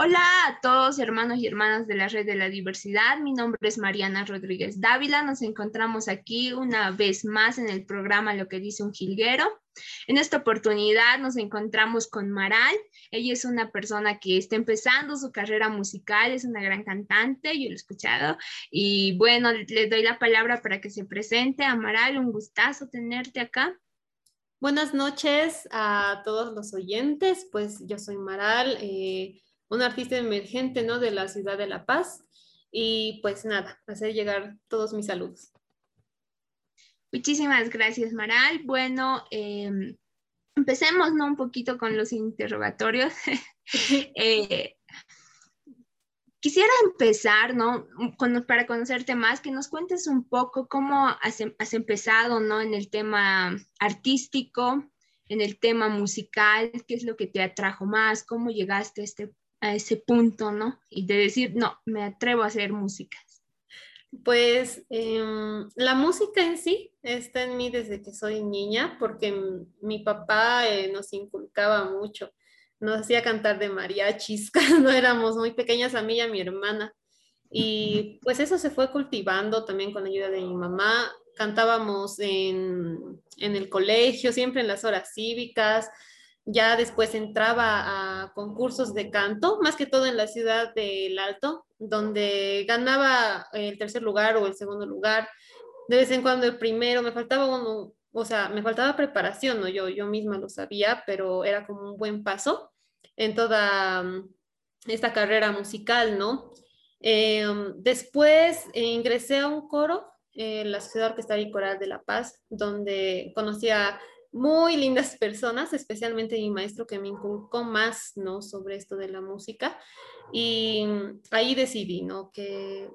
Hola a todos hermanos y hermanas de la Red de la Diversidad. Mi nombre es Mariana Rodríguez Dávila. Nos encontramos aquí una vez más en el programa Lo que dice un jilguero. En esta oportunidad nos encontramos con Maral. Ella es una persona que está empezando su carrera musical, es una gran cantante, yo lo he escuchado. Y bueno, le doy la palabra para que se presente. Amaral, un gustazo tenerte acá. Buenas noches a todos los oyentes. Pues yo soy Maral. Eh, un artista emergente, ¿no? De la ciudad de La Paz. Y pues nada, hacer llegar todos mis saludos. Muchísimas gracias, Maral. Bueno, em, empecemos, ¿no? Un poquito con los interrogatorios. Eh, quisiera empezar, ¿no? para conocerte más, que nos cuentes un poco cómo has, em, has empezado, ¿no? En el tema artístico, en el tema musical, qué es lo que te atrajo más, cómo llegaste a este a ese punto, ¿no? Y de decir, no, me atrevo a hacer música. Pues em, la música en sí está en mí desde que soy niña, porque mi papá eh, nos inculcaba mucho, nos hacía cantar de mariachis cuando éramos muy pequeñas a mí y a mi hermana. Y pues eso se fue cultivando también con la ayuda de mi mamá. Cantábamos en, en el colegio, siempre en las horas cívicas, ya después entraba a concursos de canto, más que todo en la ciudad del Alto, donde ganaba el tercer lugar o el segundo lugar, de vez en cuando el primero, me faltaba o sea, me faltaba preparación, ¿no? Yo, yo misma lo sabía, pero era como un buen paso en toda mm, esta carrera musical, ¿no? Em, después eh, ingresé a un coro la Sociedad Orquestal y Coral de La Paz, donde conocí a muy lindas personas, especialmente mi maestro que me inculcó más, ¿no? Sobre esto de la música. Y ahí decidí, ¿no? Que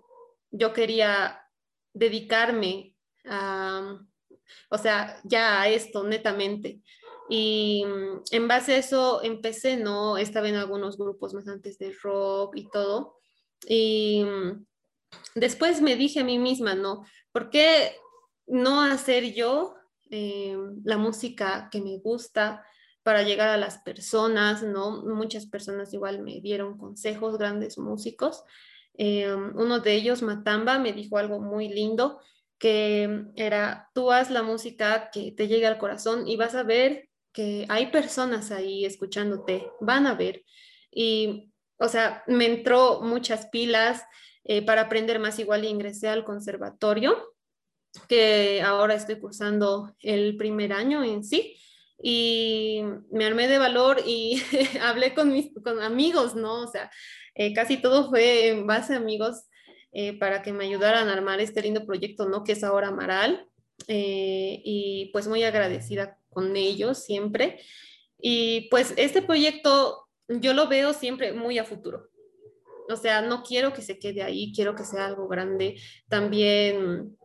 yo quería dedicarme a, o sea, ya a esto netamente. Y en base a eso empecé, ¿no? Estaba en algunos grupos más antes de rock y todo. Y después me dije a mí misma, ¿no? ¿Por qué no hacer yo eh, la música que me gusta para llegar a las personas, ¿no? Muchas personas igual me dieron consejos, grandes músicos. Eh, uno de ellos, Matamba, me dijo algo muy lindo, que era, tú haz la música que te llegue al corazón y vas a ver que hay personas ahí escuchándote, van a ver. Y, o sea, me entró muchas pilas eh, para aprender más igual ingresé al conservatorio que ahora estoy cursando el primer año en sí. Y me armé de valor y hablé con mis amigos, ¿no? O sea, eh, casi todo fue en base a amigos eh, para que me ayudaran a armar este lindo proyecto, ¿no? Que es ahora Amaral. Eh, y pues muy agradecida con ellos siempre. Y pues este proyecto yo lo veo siempre muy a futuro. O sea, no quiero que se quede ahí, quiero que sea algo grande. También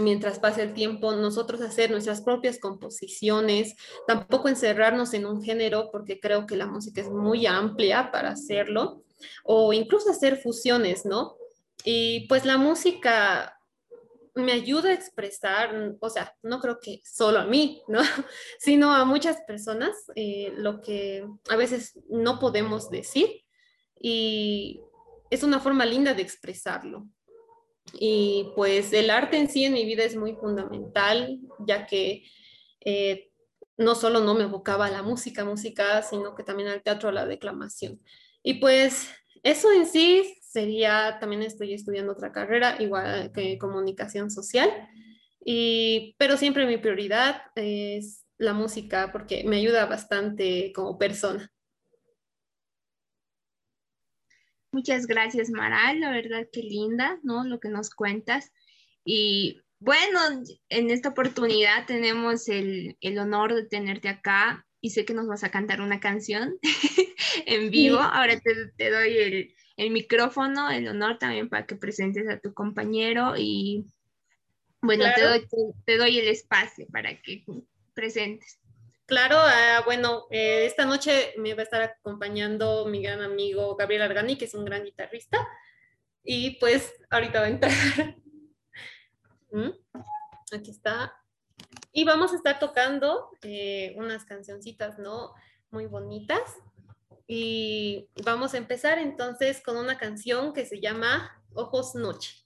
mientras pase el tiempo, nosotros hacer nuestras propias composiciones, tampoco encerrarnos en un género, porque creo que la música es muy amplia para hacerlo, o incluso hacer fusiones, ¿no? Y pues la música me ayuda a expresar, o sea, no creo que solo a mí, ¿no? Sino a muchas personas eh, lo que a veces no podemos decir y es una forma linda de expresarlo. Y pues el arte en sí en mi vida es muy fundamental, ya que eh, no solo no me evocaba a la música, música, sino que también al teatro, a la declamación. Y pues eso en sí sería, también estoy estudiando otra carrera, igual que comunicación social, y, pero siempre mi prioridad es la música porque me ayuda bastante como persona. Muchas gracias, Maral. La verdad que linda, ¿no? Lo que nos cuentas. Y bueno, en esta oportunidad tenemos el, honor de tenerte acá y sé que nos vas a cantar una canción en vivo. Ahora te, doy el, micrófono, el honor también para que presentes a tu compañero y bueno, te, doy, te doy el espacio para que presentes. Claro, ah, bueno, eh, esta noche me va a estar acompañando mi gran amigo Gabriel Argani, que es un gran guitarrista. Y pues ahorita va a entrar. ¿Mm? Aquí está. Y vamos a estar tocando eh, unas cancioncitas, ¿no? Muy bonitas. y vamos a empezar entonces con una canción que se llama Ojos Noche.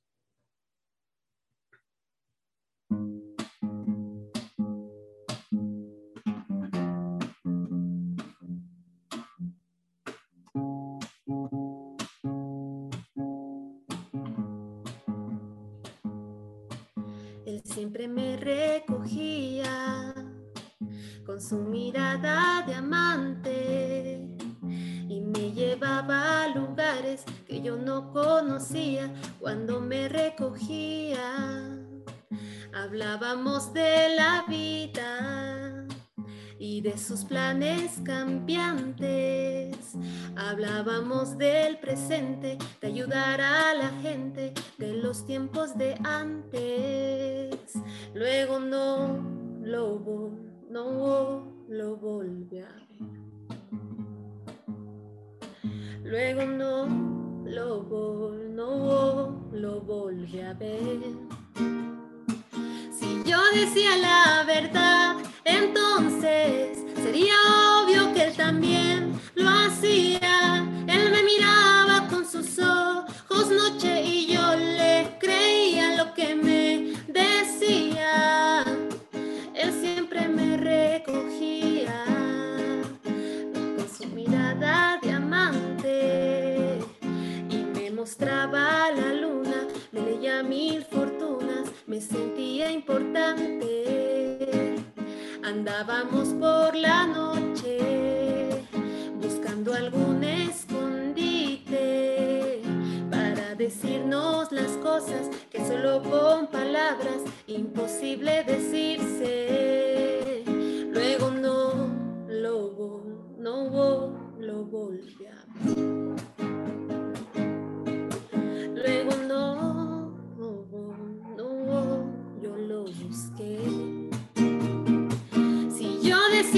Hablábamos de la vida y de sus planes cambiantes. Hablábamos del presente, de ayudar a la gente, de los tiempos de antes. Luego no lo no lo volví a ver. Luego no lo, vol no lo volví a ver. Si yo decía la verdad, entonces sería obvio que él también lo hacía. Él me miraba con sus ojos noche y sentía importante. Andábamos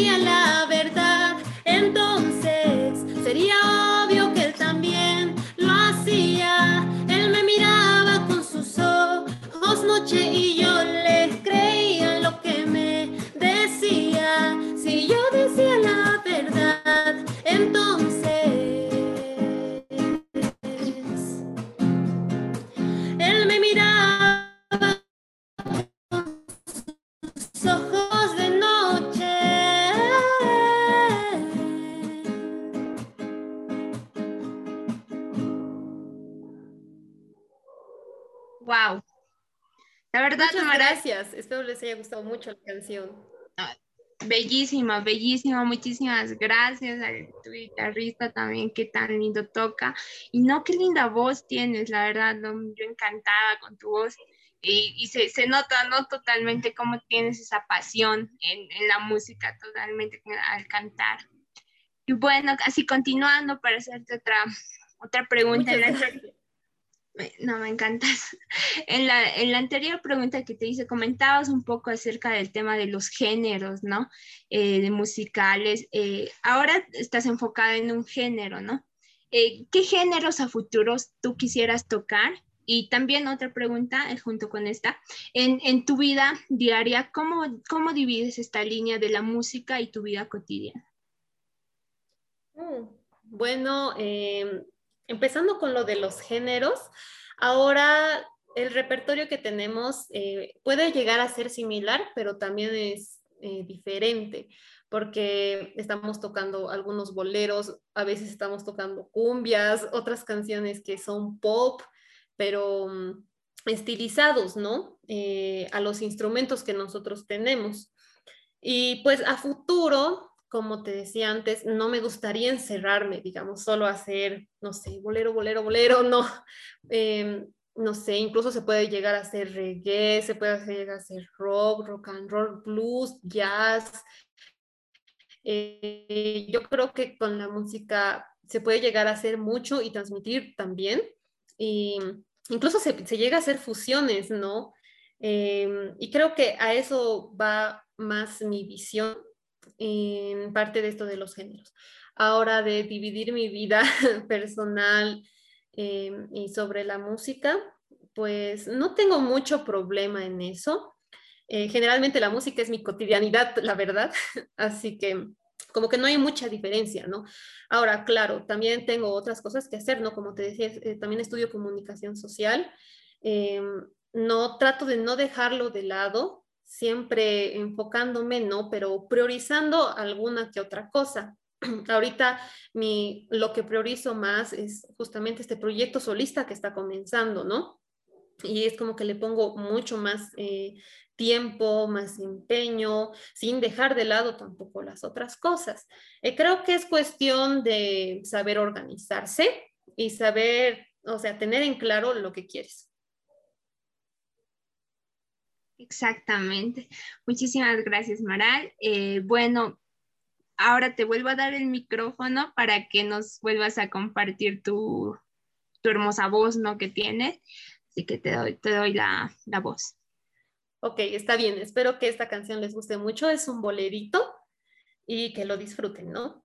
yo les haya gustado mucho la canción. bellísima, bellísima. Muchísimas gracias a tu guitarrista también, que tan lindo toca. Y no, qué linda voz tienes, la verdad, yo encantada con tu voz. Y, y se, se, nota, ¿no? Totalmente cómo tienes esa pasión en, en la música, totalmente al cantar. Y bueno, así continuando para hacerte otra, otra pregunta. Muchas gracias. No, me encantas. En la, en la anterior pregunta que te hice, comentabas un poco acerca del tema de los géneros, ¿no? Eh, de musicales. Eh, ahora estás enfocada en un género, ¿no? Eh, ¿Qué géneros a futuros tú quisieras tocar? Y también otra pregunta, junto con esta, en, en tu vida diaria, ¿cómo, ¿cómo divides esta línea de la música y tu vida cotidiana? Mm, bueno, eh, empezando con lo de los géneros, ahora el repertorio que tenemos eh, puede llegar a ser similar, pero también es eh, diferente, porque estamos tocando algunos boleros, a veces estamos tocando cumbias, otras canciones que son pop, pero um, estilizados, ¿no? Eh, a los instrumentos que nosotros tenemos. Y pues a futuro, como te decía antes, no me gustaría encerrarme, digamos, solo hacer, no sé, bolero, bolero, bolero, no. Eh, no sé, incluso se puede llegar a hacer reggae, se puede llegar a hacer rock, rock and roll, blues, jazz. Eh, yo creo que con la música se puede llegar a hacer mucho y transmitir también. Y incluso se, se llega a hacer fusiones, ¿no? Eh, y creo que a eso va más mi visión en parte de esto de los géneros. Ahora de dividir mi vida personal eh, y sobre la música, pues no tengo mucho problema en eso. Eh, generalmente la música es mi cotidianidad, la verdad, así que como que no hay mucha diferencia, ¿no? Ahora, claro, también tengo otras cosas que hacer, ¿no? Como te decía, eh, también estudio comunicación social. Em, no trato de no dejarlo de lado, siempre enfocándome, ¿no? Pero priorizando alguna que otra cosa. Ahorita mi, lo que priorizo más es justamente este proyecto solista que está comenzando, ¿no? Y es como que le pongo mucho más eh, tiempo, más empeño, sin dejar de lado tampoco las otras cosas. Eh, creo que es cuestión de saber organizarse y saber, o sea, tener en claro lo que quieres. Exactamente. Muchísimas gracias, Maral. Eh, bueno, ahora te vuelvo a dar el micrófono para que nos vuelvas a compartir tu, hermosa voz, ¿no? Que tienes. Así que te doy, te doy la, la voz. Ok, está bien. Espero que esta canción les guste mucho. Es un bolerito y que lo disfruten, ¿no?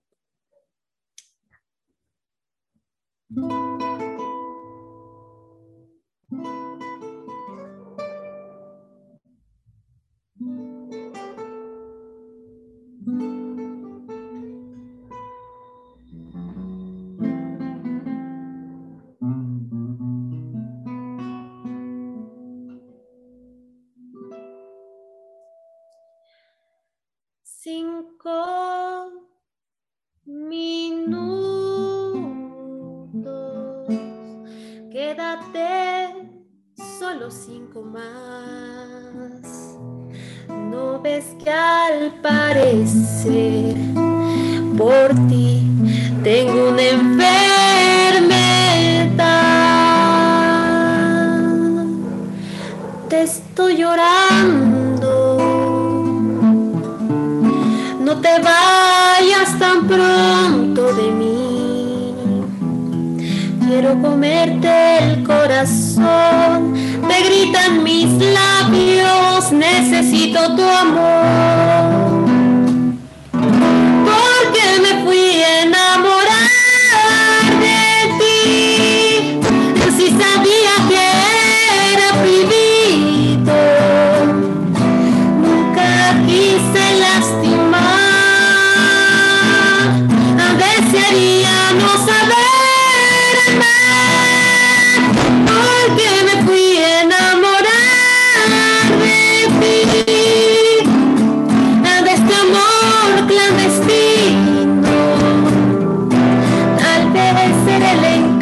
Por ti tengo una enfermedad. Te estoy llorando. No te vayas tan pronto de mí. Quiero comerte el corazón. Te gritan mis labios. Necesito tu amor.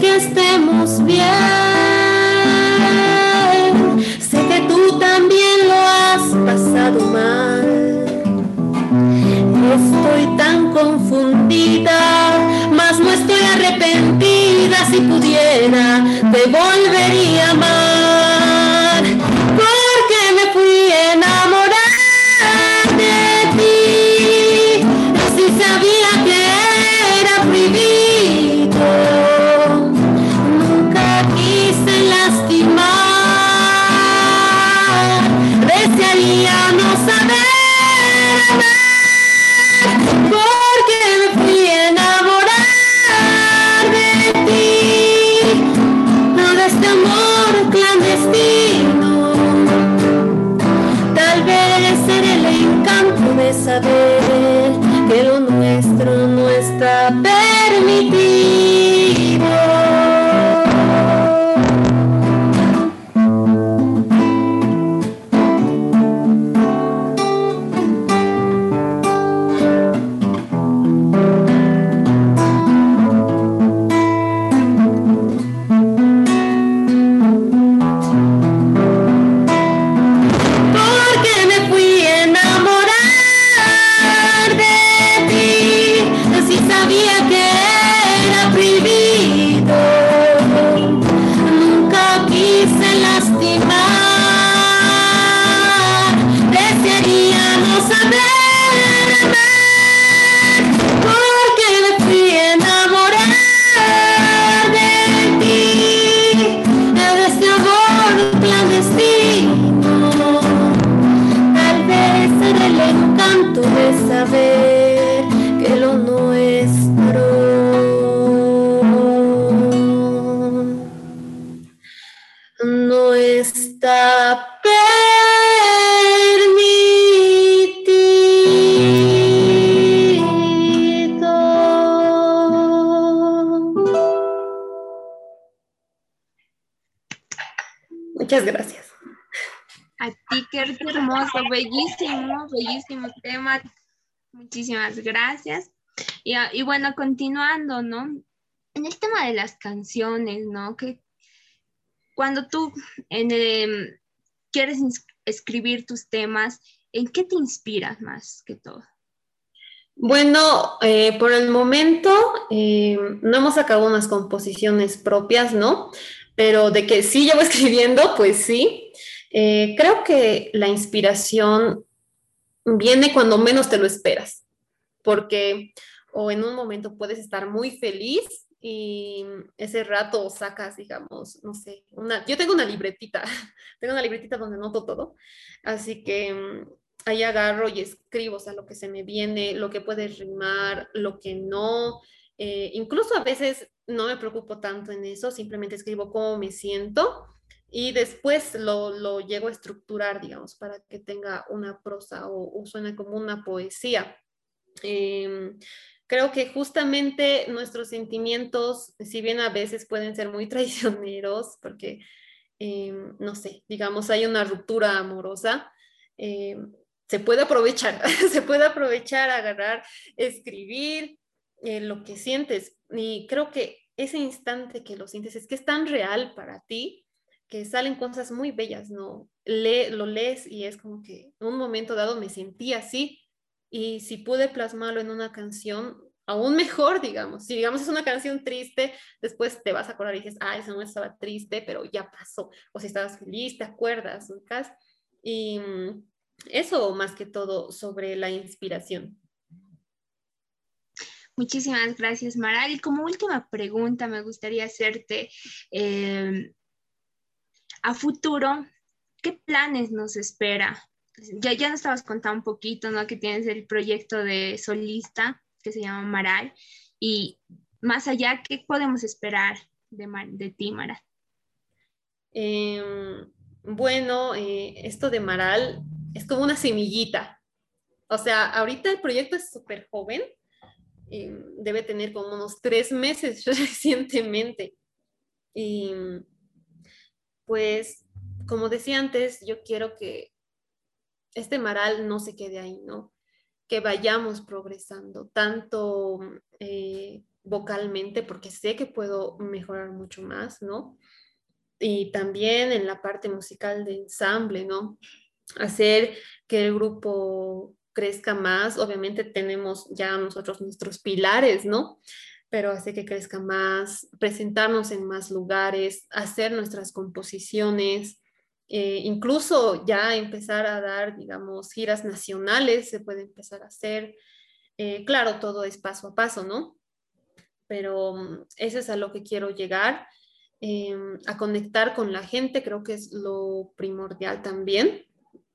Que estemos bien. Sé que tú también lo has pasado mal. Estoy tan confundida, mas no estoy arrepentida si pudiera, te volvería a saber que lo nuestro no está permitido. Muchas gracias. A ti, qué hermoso, bellísimo, bellísimo tema. Muchísimas gracias. Y, ah, y, bueno, continuando, ¿no? En el tema de las canciones, ¿no? Que cuando tú quieres escribir tus temas, ¿en qué te inspiras más que todo? Bueno, eh, por el momento eh, no hemos sacado unas composiciones propias, ¿no? Pero de que sí llevo escribiendo, pues sí. Eh, creo que la inspiración viene cuando menos te lo esperas, porque o en un momento puedes estar muy feliz y ese rato sacas, digamos, no sé, una, yo tengo una libretita, tengo una libretita donde noto todo, así que mm, ahí agarro y escribo, o sea, lo que se me viene, lo que puede rimar, lo que no, eh, incluso a veces no me preocupo tanto en eso, simplemente escribo cómo me siento y después lo, lo llego a estructurar, digamos, para que tenga una prosa o, suene como una poesía. Em, creo que justamente nuestros sentimientos, si bien a veces pueden ser muy traicioneros, porque, em, no sé, digamos, hay una ruptura amorosa, em, se puede aprovechar, se puede aprovechar, agarrar, escribir eh, lo que sientes. Y creo que ese instante que lo sientes es que es tan real para ti que salen cosas muy bellas, ¿no? Lo lees y es como que en un momento dado me sentí así y si pude plasmarlo en una canción, aún mejor, digamos. Si digamos es una canción triste, después te vas a acordar y dices, ah, esa no estaba triste, pero ya pasó. O si estabas feliz, te acuerdas, ¿no? Y mm, eso más que todo sobre la inspiración. Muchísimas gracias, Maral. Y como última pregunta, me gustaría hacerte, eh, a futuro, ¿qué planes nos espera? Ya, ya nos estabas contando un poquito, ¿no? Que tienes el proyecto de solista que se llama Maral. Y más allá, ¿qué podemos esperar de, de ti, Maral? Em, bueno, eh, esto de Maral es como una semillita. O sea, ahorita el proyecto es súper joven, eh, debe tener como unos tres meses recientemente. Y pues, como decía antes, yo quiero que este maral no se quede ahí, ¿no? Que vayamos progresando, tanto eh, vocalmente, porque sé que puedo mejorar mucho más, ¿no? Y también en la parte musical de ensamble, ¿no? hacer que el grupo crezca más. Obviamente tenemos ya nosotros nuestros pilares, ¿no? Pero hace que crezca más, presentarnos en más lugares, hacer nuestras composiciones, eh, incluso ya empezar a dar, digamos, giras nacionales, se puede empezar a hacer. Eh, claro, todo es paso a paso, ¿no? Pero mm, eso es a lo que quiero llegar, em, a conectar con la gente, creo que es lo primordial también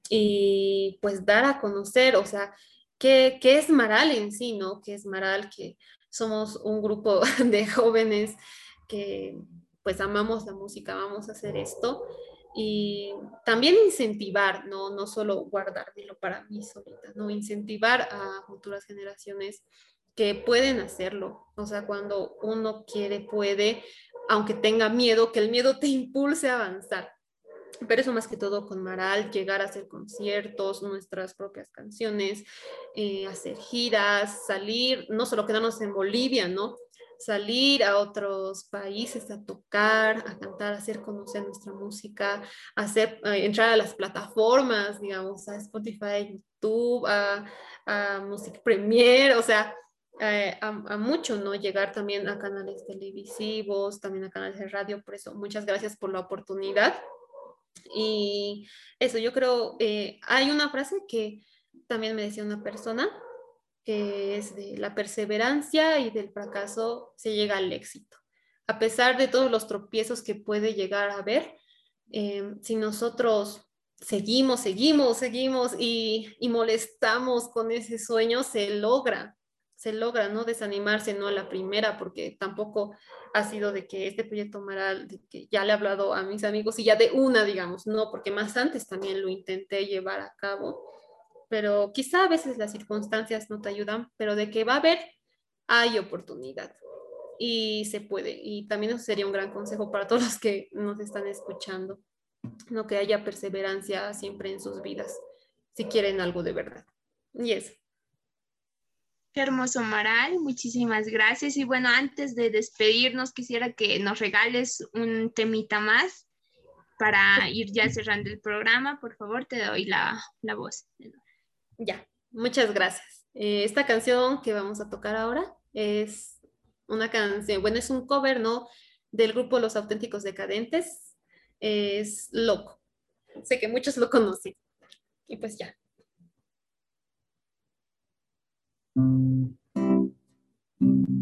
y pues dar a conocer, o sea, qué, qué es Maral en sí, ¿no? ¿Qué es Maral? Que somos un grupo de jóvenes que pues amamos la música, vamos a hacer esto. Y también incentivar, no, no solo guardármelo para mí solita, no incentivar a futuras generaciones que pueden hacerlo, o sea, cuando uno quiere, puede, aunque tenga miedo, que el miedo te impulse a avanzar pero eso más que todo con Maral, llegar a hacer conciertos, nuestras propias canciones, eh, hacer giras, salir, no solo quedarnos en Bolivia, ¿no? Salir a otros países a tocar, a cantar, a hacer conocer nuestra música, hacer, entrar a las plataformas, digamos, a Spotify, YouTube, a, a Music Premier, o sea, eh, a, a, mucho, ¿no? Llegar también a canales televisivos, también a canales de radio, por eso muchas gracias por la oportunidad. Y eso, yo creo, eh, hay una frase que también me decía una persona, que es de la perseverancia y del fracaso se llega al éxito. A pesar de todos los tropiezos que puede llegar a haber, eh, si nosotros seguimos, seguimos, seguimos y, y molestamos con ese sueño, se logra se logra no desanimarse no a la primera, porque tampoco ha sido de que este proyecto Maral, que ya le he hablado a mis amigos y ya de una, digamos, no, porque más antes también lo intenté llevar a cabo, pero quizá a veces las circunstancias no te ayudan, pero de que va a haber, hay oportunidad y se puede. Y también eso sería un gran consejo para todos los que nos están escuchando. no que haya perseverancia siempre en sus vidas, si quieren algo de verdad. Y eso. Hermoso, Maral. Muchísimas gracias. Y bueno, antes de despedirnos, quisiera que nos regales un temita más para ir ya cerrando el programa. Por favor, te doy la, la voz. Ya, muchas gracias. Eh, esta canción que vamos a tocar ahora es una canción, bueno, es un cover, ¿no? Del grupo Los Auténticos Decadentes. Es Loco. Sé que muchos lo conocen. Y pues ya. Thank you.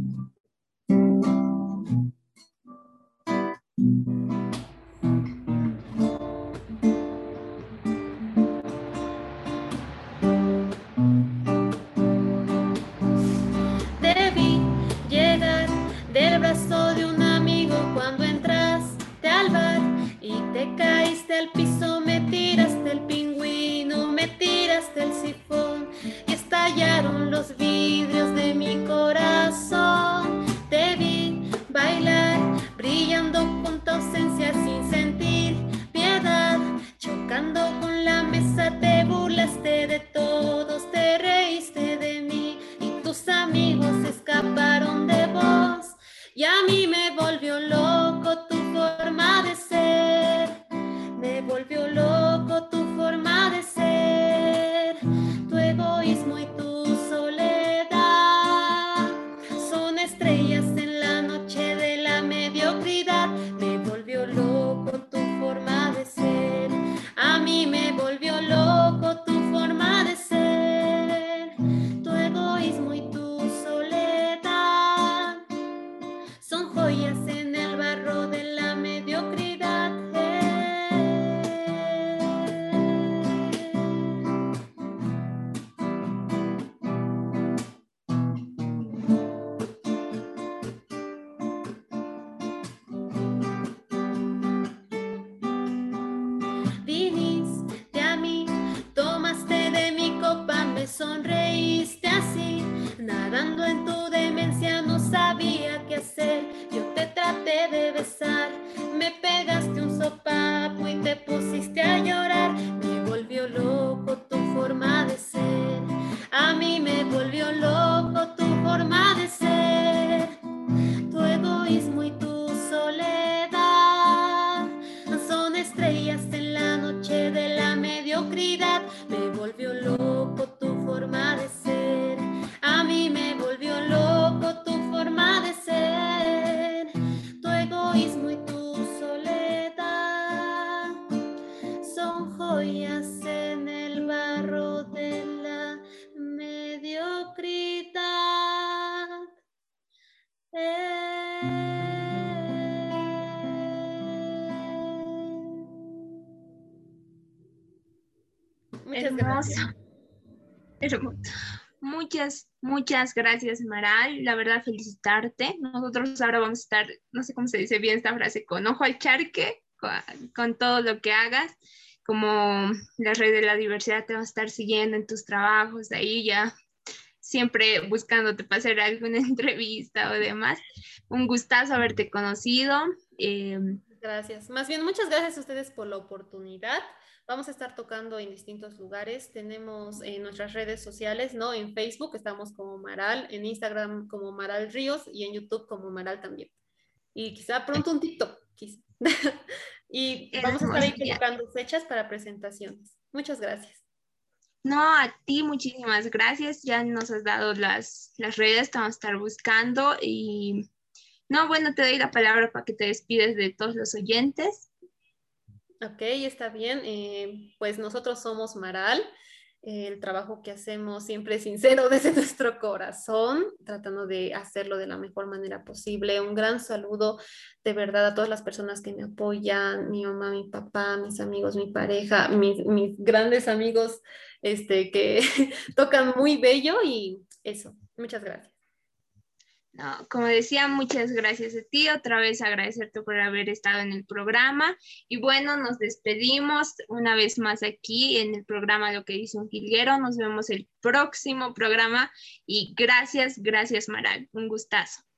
Muchas, muchas gracias, Maral. La verdad, felicitarte. Nosotros ahora vamos a estar, no sé cómo se dice bien esta frase, con ojo al charque, con, todo lo que hagas. Como la red de la diversidad te va a estar siguiendo en tus trabajos, ahí ya siempre buscándote para hacer alguna entrevista o demás. Un gustazo haberte conocido. Em, gracias. Más bien, muchas gracias a ustedes por la oportunidad. Vamos a estar tocando en distintos lugares. Tenemos en nuestras redes sociales, ¿no? En Facebook estamos como Maral, en Instagram como Maral Ríos y en YouTube como Maral también. Y quizá pronto un TikTok, quizá. y vamos a estar ahí colocando fechas para presentaciones. Muchas gracias. No, a ti muchísimas gracias. Ya nos has dado las, las redes, vamos a estar buscando y no, bueno, te doy la palabra para que te despides de todos los oyentes. Ok, está bien. Eh, pues nosotros somos Maral. el trabajo que hacemos siempre es sincero desde nuestro corazón, tratando de hacerlo de la mejor manera posible. Un gran saludo de verdad a todas las personas que me apoyan, mi mamá, mi papá, mis amigos, mi pareja, mis, mis grandes amigos este, que tocan muy bello y eso. Muchas gracias. No, como decía, muchas gracias a ti. Otra vez agradecerte por haber estado en el programa. Y bueno, nos despedimos una vez más aquí en el programa Lo que dice un jilguero. Nos vemos el próximo programa y gracias, gracias Maral. Un gustazo.